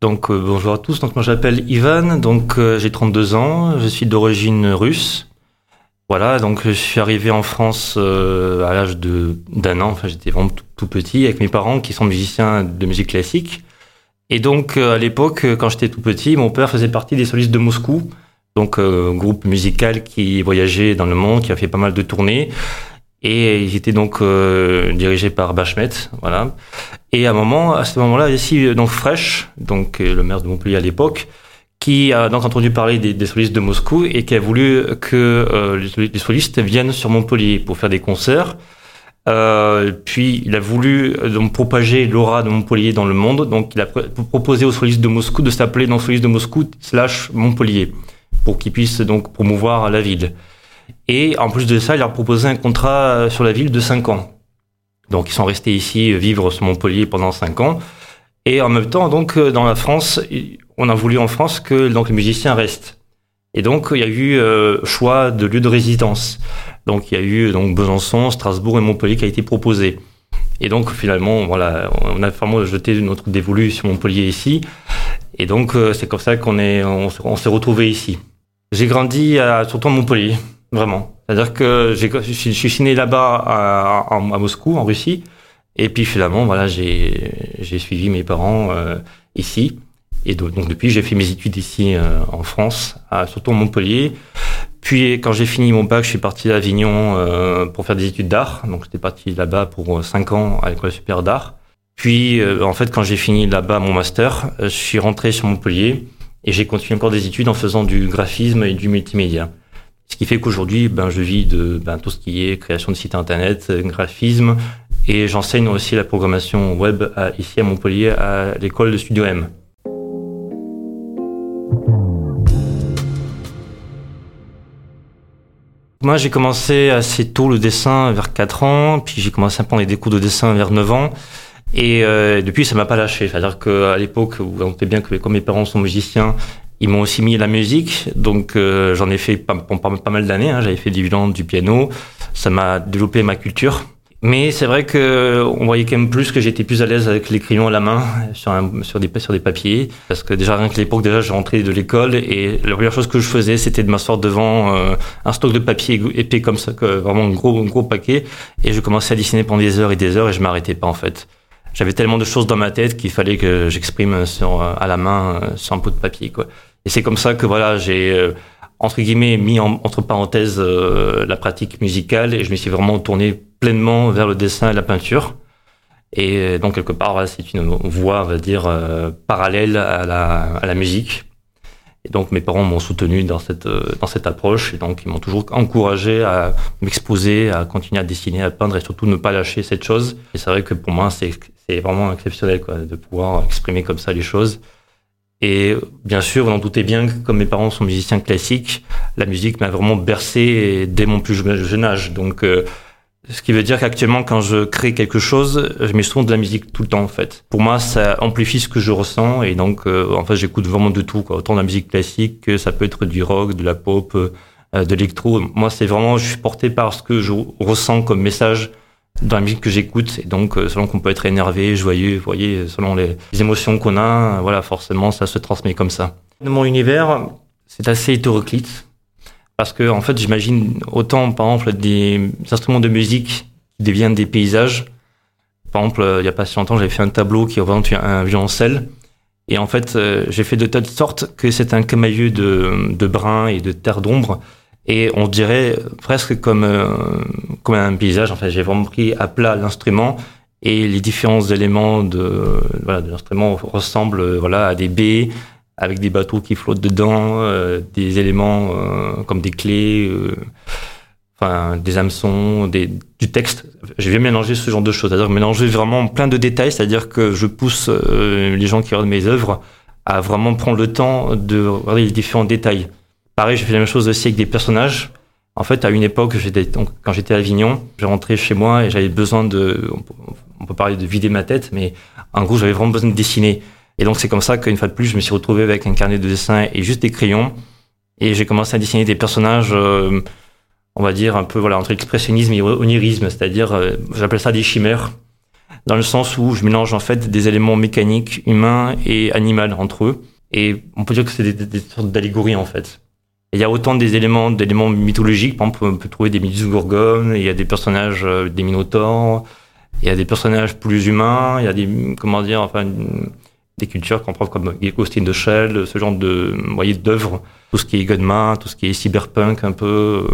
Donc euh, bonjour à tous, donc moi j'appelle Ivan, donc euh, j'ai 32 ans, je suis d'origine russe. Voilà, donc je suis arrivé en France euh, à l'âge de d'un an, enfin j'étais vraiment tout, petit avec mes parents qui sont musiciens de musique classique. Et donc à l'époque quand j'étais tout petit, mon père faisait partie des solistes de Moscou donc groupe musical qui voyageait dans le monde, qui a fait pas mal de tournées. Et ils étaient donc euh, dirigés par Bachmet, voilà. Et à un moment, à ce moment-là, ici euh, donc Fresh, donc euh, le maire de Montpellier à l'époque, qui a donc entendu parler des, solistes de Moscou et qui a voulu que les solistes viennent sur Montpellier pour faire des concerts. puis il a voulu donc propager l'aura de Montpellier dans le monde, donc il a proposé aux solistes de Moscou de s'appeler donc solistes de Moscou slash Montpellier pour qu'ils puissent donc promouvoir la ville. Et en plus de ça, il leur a proposé un contrat sur la ville de 5 ans. Donc ils sont restés ici vivre sur Montpellier pendant 5 ans. Et en même temps, donc dans la France, on a voulu en France que donc les musiciens restent. Et donc il y a eu euh, choix de lieu de résidence. Donc il y a eu donc Besançon, Strasbourg et Montpellier qui a été proposé. Et donc finalement, voilà, on a vraiment jeté notre dévolu sur Montpellier ici. Et donc euh, c'est comme ça qu'on on s'est retrouvé ici. J'ai grandi à, surtout à Montpellier, vraiment. C'est-à-dire que je suis né là-bas à, à, Moscou, en Russie. Et puis finalement, voilà, j'ai suivi mes parents euh, ici. Et donc, depuis, j'ai fait mes études ici euh, en France, à, surtout à Montpellier. Puis quand j'ai fini mon bac, je suis parti à Avignon euh, pour faire des études d'art. Donc j'étais parti là-bas pour cinq ans à l'école supérieure d'art. Puis en fait, quand j'ai fini là-bas mon master, je suis rentré sur Montpellier. Et j'ai continué encore des études en faisant du graphisme et du multimédia. Ce qui fait qu'aujourd'hui, ben, je vis de ben, tout ce qui est création de sites internet, graphisme, et j'enseigne aussi la programmation web à, ici à Montpellier à l'école de Studio M. Moi, j'ai commencé assez tôt le dessin, vers 4 ans, puis j'ai commencé à prendre des cours de dessin vers 9 ans. Et euh, depuis, ça m'a pas lâché. C'est-à-dire qu'à l'époque, où on sait bien que comme mes parents sont musiciens, ils m'ont aussi mis la musique. Donc euh, j'en ai fait pas, pas, mal d'années. Hein. J'avais fait du violon, du piano. Ça m'a développé ma culture. Mais c'est vrai que on voyait quand même plus que j'étais plus à l'aise avec les crayons à la main sur, un, sur, des, sur des papiers. Parce que déjà, rien que l'époque, déjà, je rentrais de l'école et la première chose que je faisais, c'était de m'asseoir devant euh, un stock de papier épais comme ça, vraiment un gros, un gros paquet. Et je commençais à dessiner pendant des heures et des heures et je m'arrêtais pas, en fait j'avais tellement de choses dans ma tête qu'il fallait que j'exprime à la main euh, sur un pot de papier quoi. Et c'est comme ça que voilà, j'ai euh, entre guillemets mis entre parenthèses euh, la pratique musicale et je me suis vraiment tourné pleinement vers le dessin et la peinture. Et donc quelque part, c'est une voie, on va dire, parallèle à la, musique. Et donc mes parents m'ont soutenu dans cette euh, dans cette approche et donc ils m'ont toujours encouragé à m'exposer, à continuer à dessiner, à peindre et surtout ne pas lâcher cette chose. Et c'est vrai que pour moi c'est c'est vraiment exceptionnel de pouvoir exprimer comme ça les choses. Et bien sûr, vous en doutez bien comme mes parents sont musiciens classiques, la musique m'a vraiment bercé dès mon plus jeune âge. Donc euh, ce qui veut dire qu'actuellement, quand je crée quelque chose, je mets souvent de la musique tout le temps, en fait. Pour moi, ça amplifie ce que je ressens, et donc, euh, en fait, j'écoute vraiment de tout, quoi. Autant de la musique classique que ça peut être du rock, de la pop, euh, de l'électro. Moi, c'est vraiment, je suis porté par ce que je ressens comme message dans la musique que j'écoute, et donc, euh, selon qu'on peut être énervé, joyeux, vous voyez, selon les, émotions qu'on a, voilà, forcément, ça se transmet comme ça. Dans mon univers, c'est assez hétéroclite parce que, en fait, j'imagine autant, par exemple, des instruments de musique qui deviennent des paysages. Par exemple, il n'y a pas si longtemps, j'avais fait un tableau qui représente un violoncelle. Et en fait, euh, j'ai fait de telle sorte que c'est un camailleux de, de brun et de terre d'ombre. Et on dirait presque comme, euh, comme un paysage. En j'ai vraiment pris à plat l'instrument et les différents éléments de, voilà, de l'instrument ressemblent voilà, à des baies, avec des bateaux qui flottent dedans, euh, des éléments euh, comme des clés, euh, enfin des hameçons, des, du texte. Je vais mélanger ce genre de choses, c'est-à-dire mélanger vraiment plein de détails, c'est-à-dire que je pousse les gens qui regardent mes œuvres à vraiment prendre le temps de regarder les différents détails. Pareil, j'ai fait la même chose aussi avec des personnages. En fait, à une époque, quand j'étais à Avignon, je rentrais chez moi et j'avais besoin de, on peut parler de vider ma tête, mais en gros, j'avais vraiment besoin de dessiner. Et donc, c'est comme ça qu'une fois de plus, je me suis retrouvé avec un carnet de dessin et juste des crayons. Et j'ai commencé à dessiner des personnages, euh, on va dire, un peu voilà, entre expressionnisme et onirisme, c'est-à-dire, euh, j'appelle ça des chimères, dans le sens où je mélange en fait des éléments mécaniques, humains et animaux entre eux. Et on peut dire que c'est des, sortes d'allégories en fait. Il y a autant des éléments, d'éléments mythologiques, par exemple, on peut trouver des Méduses gorgones, il y a des personnages, euh, des minotaures, il y a des personnages plus humains, il y a des, comment dire, enfin, des cultures qu'on prend comme Ghost in the Shell, ce genre de, voyez, d'œuvres, tout ce qui est Gunma, tout ce qui est cyberpunk un peu.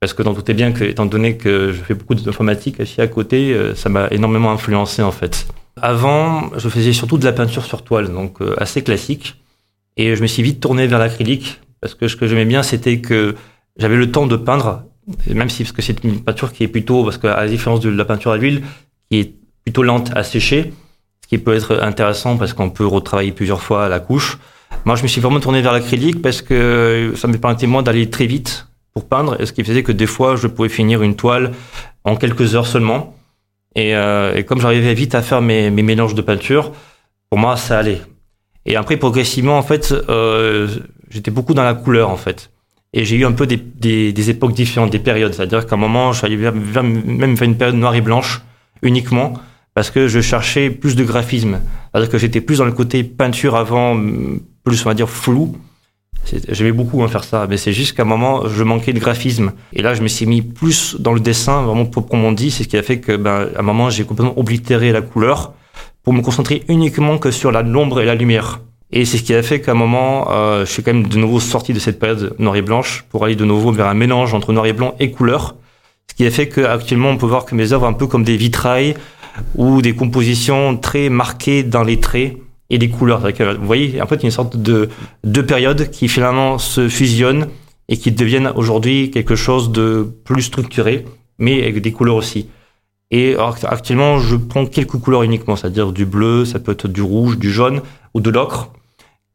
Parce que tout est bien que, étant donné que je fais beaucoup d'informatique à côté, euh, ça m'a énormément influencé en fait. Avant, je faisais surtout de la peinture sur toile, donc euh, assez classique. Et je me suis vite tourné vers l'acrylique, parce que ce que j'aimais bien, c'était que j'avais le temps de peindre même si parce que c'est une peinture qui est plutôt, parce qu'à la différence de la peinture à l'huile, qui est plutôt lente à sécher, ce qui peut être intéressant parce qu'on peut retravailler plusieurs fois la couche. Moi, je me suis vraiment tourné vers l'acrylique parce que ça me permettait moi d'aller très vite pour peindre, ce qui faisait que des fois, je pouvais finir une toile en quelques heures seulement. Et, euh, et comme j'arrivais vite à faire mes, mes, mélanges de peinture, pour moi, ça allait. Et après, progressivement, en fait, euh, j'étais beaucoup dans la couleur, en fait. Et j'ai eu un peu des, des, des, époques différentes, des périodes. C'est-à-dire qu'à un moment, je suis allé même faire une période noire et blanche uniquement parce que je cherchais plus de graphisme. C'est-à-dire que j'étais plus dans le côté peinture avant, plus on va dire flou. J'aimais beaucoup hein, faire ça, mais c'est juste qu'à un moment, je manquais de graphisme. Et là, je me suis mis plus dans le dessin, vraiment proprement dit. C'est ce qui a fait que, ben, à un moment, j'ai complètement oblitéré la couleur pour me concentrer uniquement que sur la l'ombre et la lumière. Et c'est ce qui a fait qu'à un moment, euh, je suis quand même de nouveau sorti de cette période noir et blanche pour aller de nouveau vers un mélange entre noir et blanc et couleur. Ce qui a fait qu'actuellement, on peut voir que mes œuvres un peu comme des vitrailles ou des compositions très marquées dans les traits et les couleurs. Vous voyez, en fait, une sorte de deux périodes qui finalement se fusionnent et qui deviennent aujourd'hui quelque chose de plus structuré, mais avec des couleurs aussi. Et actuellement, je prends quelques couleurs uniquement, c'est-à-dire du bleu, ça peut être du rouge, du jaune ou de l'ocre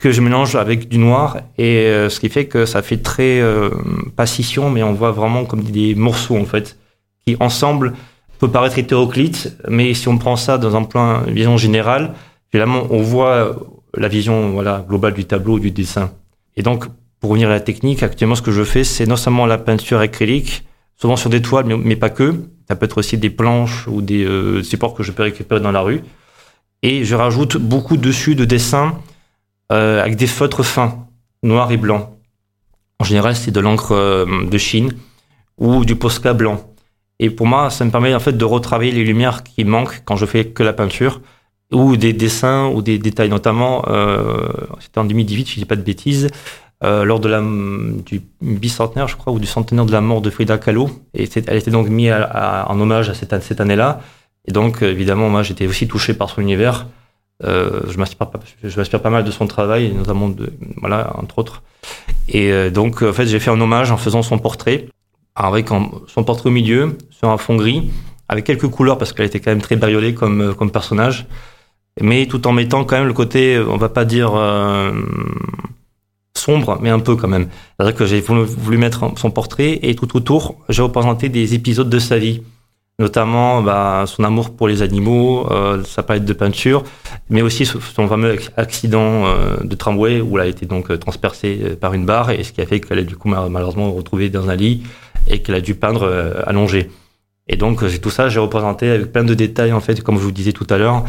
que je mélange avec du noir et euh, ce qui fait que ça fait très euh, pas scission mais on voit vraiment comme des morceaux en fait qui ensemble peut paraître hétéroclite mais si on prend ça dans un plan vision générale finalement on voit la vision voilà globale du tableau du dessin. Et donc pour revenir à la technique actuellement ce que je fais c'est non seulement la peinture acrylique souvent sur des toiles mais, pas que. Ça peut être aussi des planches ou des euh, supports que je peux récupérer dans la rue. Et je rajoute beaucoup dessus de dessins euh, avec des feutres fins, noirs et blancs. En général, c'est de l'encre euh, de Chine ou du Posca blanc. Et pour moi, ça me permet en fait de retravailler les lumières qui manquent quand je fais que la peinture ou des dessins ou des détails. Notamment, euh, c'était en 2018, je dis pas de bêtises, euh, lors de la du bicentenaire, je crois, ou du centenaire de la mort de Frida Kahlo. Et elle était donc mise en hommage à cette, cette année-là. Et donc, évidemment, moi, j'étais aussi touché par son univers. Euh, je m'inspire pas, mal de son travail, notamment de, voilà, entre autres. Et euh, donc, en fait, j'ai fait un hommage en faisant son portrait, avec son portrait au milieu, sur un fond gris, avec quelques couleurs parce qu'elle était quand même très bariolée comme, euh, personnage, mais tout en mettant quand même le côté, on va pas dire sombre, mais un peu quand même. C'est-à-dire que j'ai voulu mettre son portrait et tout autour, j'ai représenté des épisodes de sa vie notamment bah, son amour pour les animaux, euh, sa palette de peinture, mais aussi son fameux accident euh, de tramway où elle a été donc euh, transpercée euh, par une barre et ce qui a fait qu'elle est du coup malheureusement retrouvée dans un lit et qu'elle a dû peindre allongée. Et donc tout ça j'ai représenté avec plein de détails en fait, comme je vous disais tout à l'heure,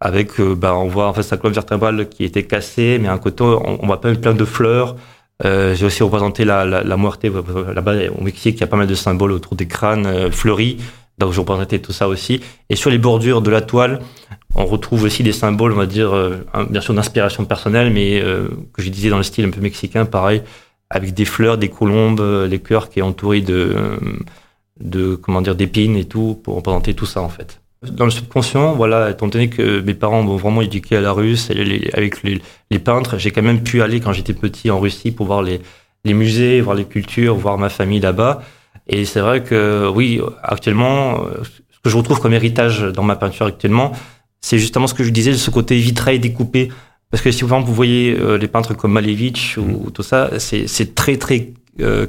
avec bah, on voit en fait sa colonne vertébrale qui était cassée, mais un côté on, on voit plein, de fleurs. Euh, j'ai aussi représenté la, la, la muerte là-bas au Mexique, il y a pas mal de symboles autour des crânes fleuris. Donc je représentais tout ça aussi. Et sur les bordures de la toile, on retrouve aussi des symboles, on va dire, euh, bien sûr d'inspiration personnelle, mais euh, que je disais dans le style un peu mexicain, pareil, avec des fleurs, des colombes, euh, les cœurs qui est entouré de, de comment dire, d'épines et tout, pour représenter tout ça en fait. Dans le subconscient, voilà, étant donné que mes parents m'ont vraiment éduqué à la russe, avec les, les peintres, j'ai quand même pu aller quand j'étais petit en Russie pour voir les, les musées, voir les cultures, voir ma famille là-bas. Et c'est vrai que oui, actuellement, ce que je retrouve comme héritage dans ma peinture actuellement, c'est justement ce que je disais, ce côté vitrail découpé. Parce que si vous voyez les peintres comme Malevich ou, tout ça, c'est très très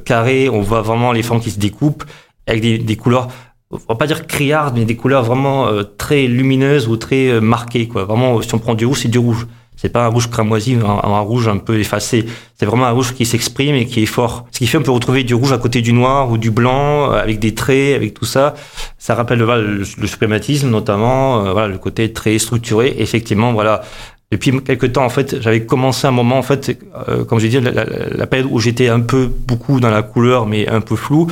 carré. On voit vraiment les formes qui se découpent avec des, des couleurs on va pas dire criardes, mais des couleurs vraiment très lumineuses ou très marquées. Quoi. Vraiment, si on prend du rouge, c'est du rouge. C'est pas un rouge cramoisi, un, rouge un peu effacé. C'est vraiment un rouge qui s'exprime et qui est fort. Ce qui fait on peut retrouver du rouge à côté du noir ou du blanc euh, avec des traits, avec tout ça. Ça rappelle voilà, le, le suprématisme notamment, euh, voilà, le côté très structuré. Effectivement, voilà. Depuis quelques temps, en fait, j'avais commencé un moment, en fait, euh, comme j'ai dit, la, la, la, période où j'étais un peu beaucoup dans la couleur, mais un peu flou.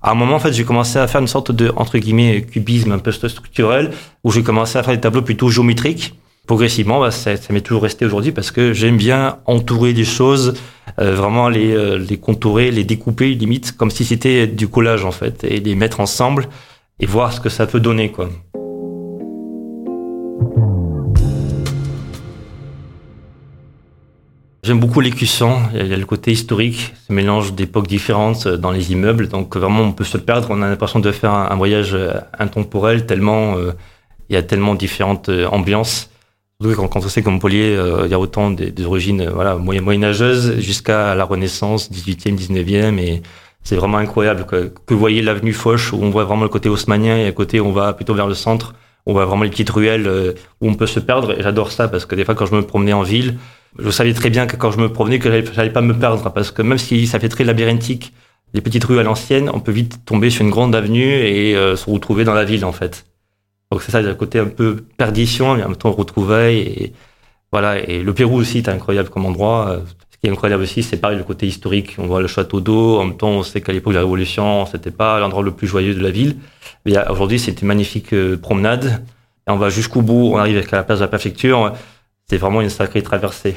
À un moment, en fait, j'ai commencé à faire une sorte de entre guillemets cubisme un peu structurel, où j'ai commencé à faire des tableaux plutôt géométriques progressivement, bah, ça, ça m'est toujours resté aujourd'hui parce que j'aime bien entourer les choses, euh, vraiment les, euh, les contourer, les découper limite comme si c'était du collage en fait, et les mettre ensemble et voir ce que ça peut donner quoi. J'aime beaucoup l'écusson, il y a le côté historique, ce mélange d'époques différentes euh, dans les immeubles, donc vraiment on peut se perdre, on a l'impression de faire un, voyage intemporel tellement il y a tellement différentes ambiances. Quand, quand on sait qu'en Montpellier, euh, il y a autant des, origines euh, voilà, moyen, moyenâgeuses jusqu'à la Renaissance, 18e, 19e, et c'est vraiment incroyable. Que, que vous voyez l'avenue Foch, où on voit vraiment le côté haussmanien, et à côté, on va plutôt vers le centre, on voit vraiment les petites ruelles euh, où on peut se perdre, et j'adore ça, parce que des fois, quand je me promenais en ville, je savais très bien que quand je me promenais, que j'allais pas me perdre, parce que même si ça fait très labyrinthique, les petites rues à l'ancienne, on peut vite tomber sur une grande avenue et se retrouver dans la ville, en fait. Donc c'est ça, il y a le côté un peu perdition, mais en même temps retrouvailles. Et, voilà. Et le Pérou aussi est incroyable comme endroit. Ce qui est incroyable aussi, c'est pareil, le côté historique. On voit le château d'eau. En même temps, on sait qu'à l'époque de la Révolution, c'était pas l'endroit le plus joyeux de la ville. Mais aujourd'hui, c'est une magnifique euh, promenade. Et on va jusqu'au bout. On arrive à la place de la préfecture. C'est vraiment une sacrée traversée.